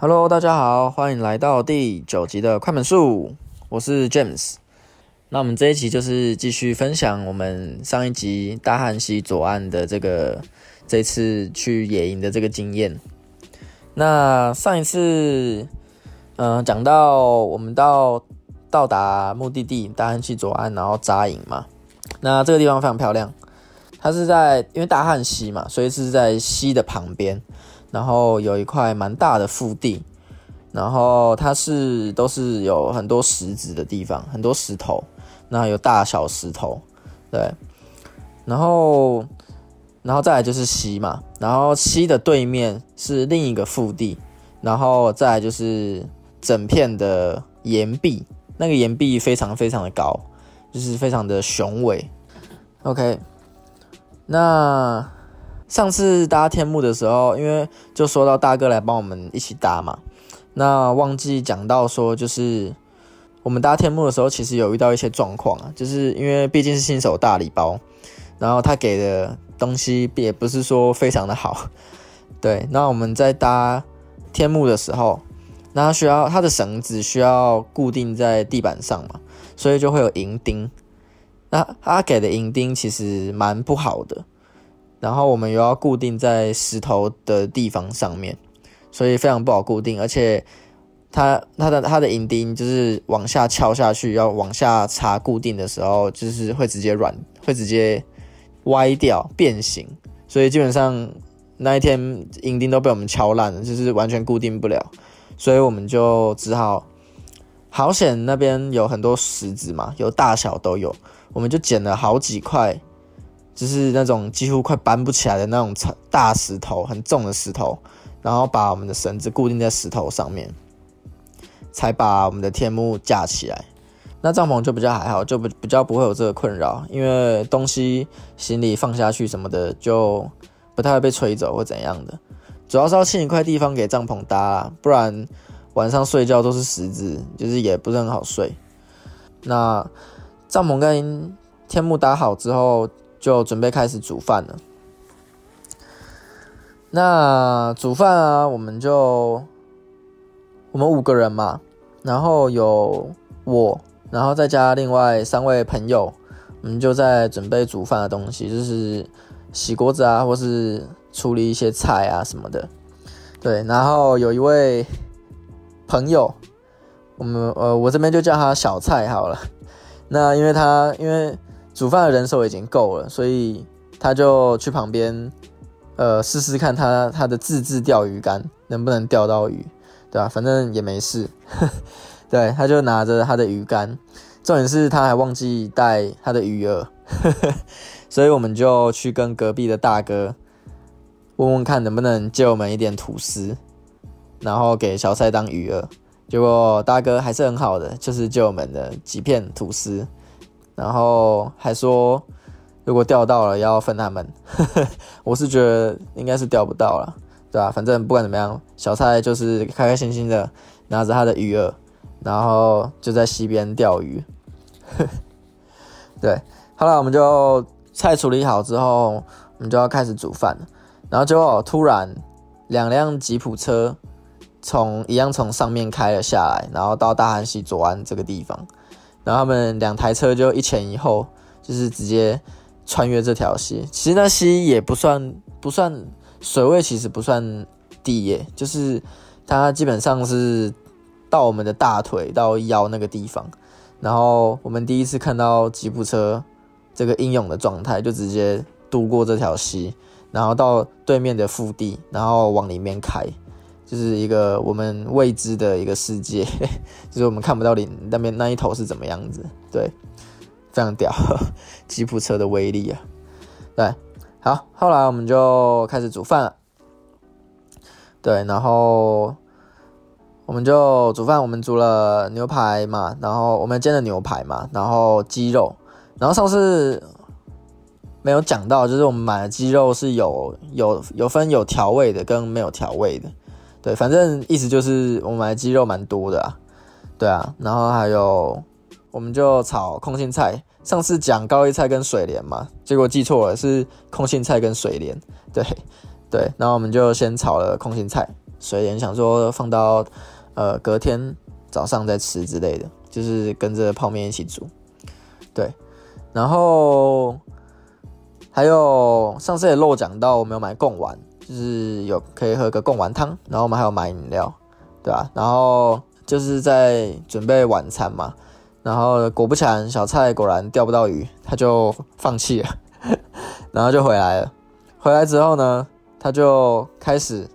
Hello，大家好，欢迎来到第九集的快门术，我是 James。那我们这一集就是继续分享我们上一集大汉溪左岸的这个这次去野营的这个经验。那上一次，嗯，讲到我们到到达目的地大汉溪左岸，然后扎营嘛。那这个地方非常漂亮，它是在因为大汉溪嘛，所以是在溪的旁边。然后有一块蛮大的腹地，然后它是都是有很多石子的地方，很多石头，那有大小石头，对，然后，然后再来就是溪嘛，然后溪的对面是另一个腹地，然后再来就是整片的岩壁，那个岩壁非常非常的高，就是非常的雄伟。OK，那。上次搭天幕的时候，因为就说到大哥来帮我们一起搭嘛，那忘记讲到说，就是我们搭天幕的时候，其实有遇到一些状况啊，就是因为毕竟是新手大礼包，然后他给的东西也不是说非常的好，对，那我们在搭天幕的时候，那需要它的绳子需要固定在地板上嘛，所以就会有银钉，那他给的银钉其实蛮不好的。然后我们又要固定在石头的地方上面，所以非常不好固定，而且它它的它的银钉就是往下敲下去，要往下插固定的时候，就是会直接软，会直接歪掉变形，所以基本上那一天银钉都被我们敲烂了，就是完全固定不了，所以我们就只好好险那边有很多石子嘛，有大小都有，我们就捡了好几块。就是那种几乎快搬不起来的那种大石头，很重的石头，然后把我们的绳子固定在石头上面，才把我们的天幕架起来。那帐篷就比较还好，就不比较不会有这个困扰，因为东西行李放下去什么的，就不太会被吹走或怎样的。主要是要清一块地方给帐篷搭，不然晚上睡觉都是石子，就是也不是很好睡。那帐篷跟天幕搭好之后。就准备开始煮饭了。那煮饭啊，我们就我们五个人嘛，然后有我，然后再加另外三位朋友，我们就在准备煮饭的东西，就是洗锅子啊，或是处理一些菜啊什么的。对，然后有一位朋友，我们呃，我这边就叫他小菜好了。那因为他因为。煮饭的人手已经够了，所以他就去旁边，呃，试试看他他的自制钓鱼竿能不能钓到鱼，对吧？反正也没事，对，他就拿着他的鱼竿，重点是他还忘记带他的鱼饵，所以我们就去跟隔壁的大哥问问看能不能借我们一点吐司，然后给小菜当鱼饵。结果大哥还是很好的，就是借我们的几片吐司。然后还说，如果钓到了要分他们，我是觉得应该是钓不到了，对吧？反正不管怎么样，小蔡就是开开心心的拿着他的鱼饵，然后就在溪边钓鱼。对，后来我们就菜处理好之后，我们就要开始煮饭了。然后结果突然两辆吉普车从一样从上面开了下来，然后到大汉溪左岸这个地方。然后他们两台车就一前一后，就是直接穿越这条溪。其实那溪也不算不算水位，其实不算低耶，就是它基本上是到我们的大腿到腰那个地方。然后我们第一次看到吉普车这个英勇的状态，就直接渡过这条溪，然后到对面的腹地，然后往里面开。就是一个我们未知的一个世界，就是我们看不到你那边那一头是怎么样子，对，非常屌，吉普车的威力啊，对，好，后来我们就开始煮饭了，对，然后我们就煮饭，我们煮了牛排嘛，然后我们煎的牛排嘛，然后鸡肉，然后上次没有讲到，就是我们买的鸡肉是有有有分有调味的跟没有调味的。对，反正意思就是我买鸡肉蛮多的啊，对啊，然后还有我们就炒空心菜。上次讲高丽菜跟水莲嘛，结果记错了，是空心菜跟水莲。对对，然后我们就先炒了空心菜，水莲，想说放到呃隔天早上再吃之类的，就是跟着泡面一起煮。对，然后还有上次也漏讲到，我们有买贡丸，就是有可以喝个贡丸汤，然后我们还有买饮料，对吧？然后就是在准备晚餐嘛，然后果不其然，小蔡果然钓不到鱼，他就放弃了，然后就回来了。回来之后呢，他就开始，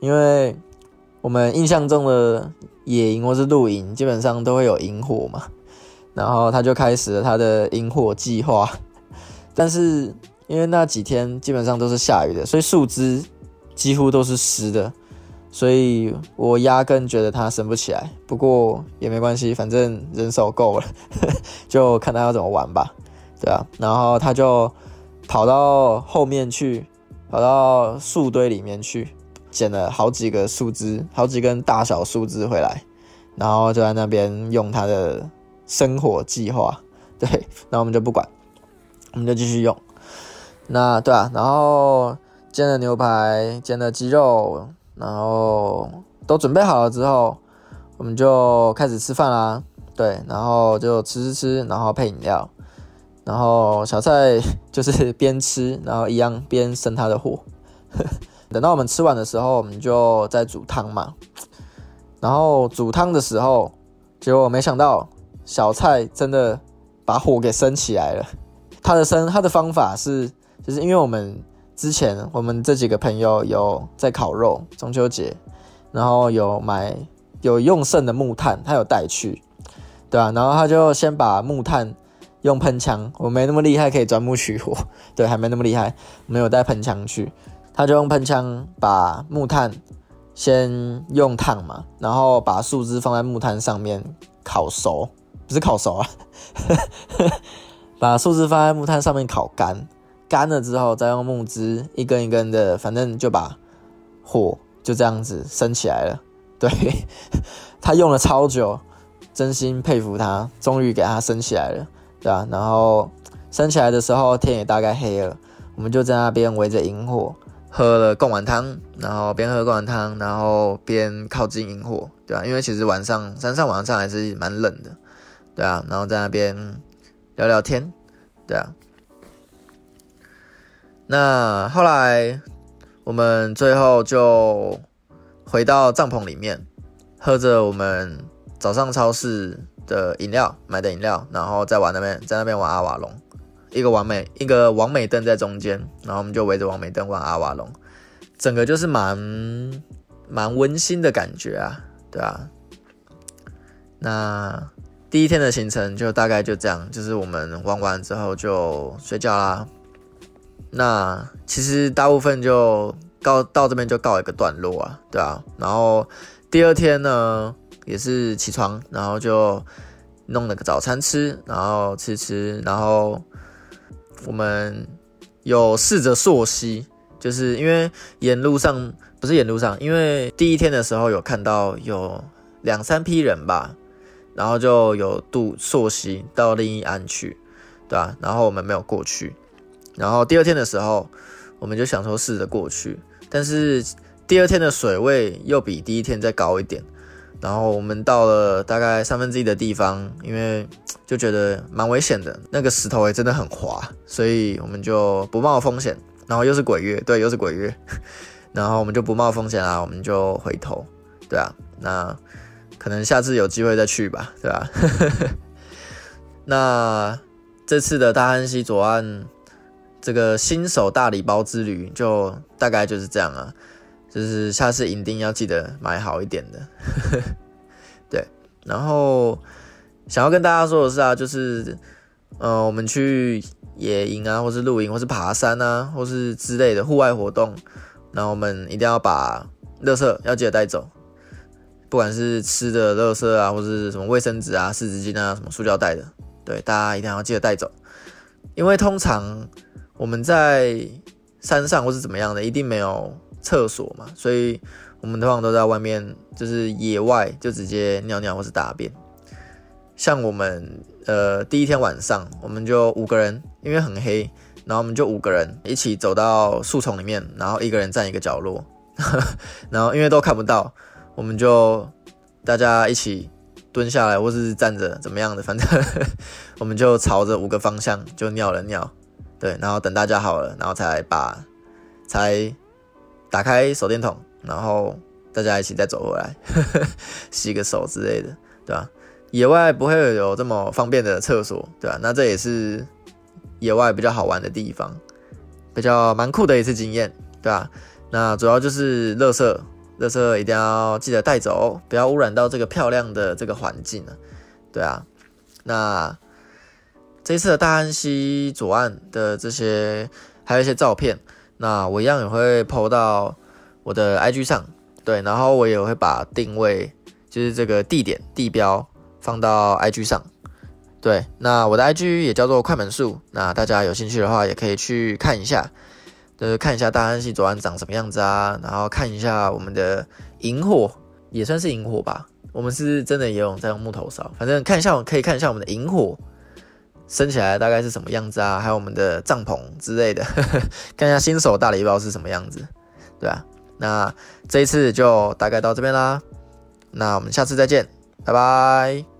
因为我们印象中的野营或是露营，基本上都会有萤火嘛，然后他就开始了他的萤火计划。但是因为那几天基本上都是下雨的，所以树枝几乎都是湿的，所以我压根觉得它升不起来。不过也没关系，反正人手够了，就看他要怎么玩吧，对啊，然后他就。跑到后面去，跑到树堆里面去，捡了好几个树枝，好几根大小树枝回来，然后就在那边用他的生火计划。对，那我们就不管，我们就继续用。那对啊，然后煎了牛排，煎了鸡肉，然后都准备好了之后，我们就开始吃饭啦。对，然后就吃吃吃，然后配饮料。然后小蔡就是边吃，然后一样边生他的火。等到我们吃完的时候，我们就在煮汤嘛。然后煮汤的时候，结果没想到小蔡真的把火给升起来了。他的生他的方法是，就是因为我们之前我们这几个朋友有在烤肉，中秋节，然后有买有用剩的木炭，他有带去，对啊，然后他就先把木炭。用喷枪，我没那么厉害，可以钻木取火。对，还没那么厉害，没有带喷枪去。他就用喷枪把木炭先用烫嘛，然后把树枝放在木炭上面烤熟，不是烤熟啊，把树枝放在木炭上面烤干，干了之后再用木枝一根一根的，反正就把火就这样子升起来了。对 他用了超久，真心佩服他，终于给他升起来了。对啊，然后升起来的时候天也大概黑了，我们就在那边围着萤火喝了贡丸汤，然后边喝贡丸汤，然后边靠近萤火，对啊，因为其实晚上山上晚上还是蛮冷的，对啊，然后在那边聊聊天，对啊。那后来我们最后就回到帐篷里面，喝着我们早上超市。的饮料买的饮料，然后再玩那边，在那边玩阿瓦隆，一个完美一个完美灯在中间，然后我们就围着完美灯玩阿瓦隆，整个就是蛮蛮温馨的感觉啊，对啊。那第一天的行程就大概就这样，就是我们玩完之后就睡觉啦。那其实大部分就告到这边就告一个段落啊，对啊。然后第二天呢？也是起床，然后就弄了个早餐吃，然后吃吃，然后我们有试着溯溪，就是因为沿路上不是沿路上，因为第一天的时候有看到有两三批人吧，然后就有渡溯溪到另一岸去，对吧？然后我们没有过去，然后第二天的时候我们就想说试着过去，但是第二天的水位又比第一天再高一点。然后我们到了大概三分之一的地方，因为就觉得蛮危险的，那个石头也真的很滑，所以我们就不冒风险。然后又是鬼月，对，又是鬼月，然后我们就不冒风险啦，我们就回头，对啊，那可能下次有机会再去吧，对吧？那这次的大汉溪左岸这个新手大礼包之旅，就大概就是这样啊。就是下次一定要记得买好一点的，对。然后想要跟大家说的是啊，就是呃，我们去野营啊，或是露营，或是爬山啊，或是之类的户外活动，那我们一定要把垃圾要记得带走，不管是吃的垃圾啊，或是什么卫生纸啊、湿纸巾啊、什么塑料袋的，对，大家一定要记得带走，因为通常我们在山上或是怎么样的，一定没有。厕所嘛，所以我们通常都在外面，就是野外就直接尿尿或是大便。像我们呃第一天晚上，我们就五个人，因为很黑，然后我们就五个人一起走到树丛里面，然后一个人站一个角落，然后因为都看不到，我们就大家一起蹲下来，或是站着怎么样的，反正 我们就朝着五个方向就尿了尿，对，然后等大家好了，然后才把才打开手电筒，然后大家一起再走回来，洗个手之类的，对吧？野外不会有这么方便的厕所，对吧？那这也是野外比较好玩的地方，比较蛮酷的一次经验，对吧？那主要就是垃圾，垃圾一定要记得带走，不要污染到这个漂亮的这个环境啊，对啊。那这一次的大安溪左岸的这些，还有一些照片，那我一样也会 PO 到我的 IG 上，对，然后我也会把定位，就是这个地点地标。放到 IG 上，对，那我的 IG 也叫做快门树，那大家有兴趣的话也可以去看一下，就是看一下大安溪左岸长什么样子啊，然后看一下我们的萤火，也算是萤火吧，我们是真的也有在用木头烧，反正看一下，可以看一下我们的萤火升起来大概是什么样子啊，还有我们的帐篷之类的，看一下新手大礼包是什么样子，对吧，那这一次就大概到这边啦，那我们下次再见。拜拜。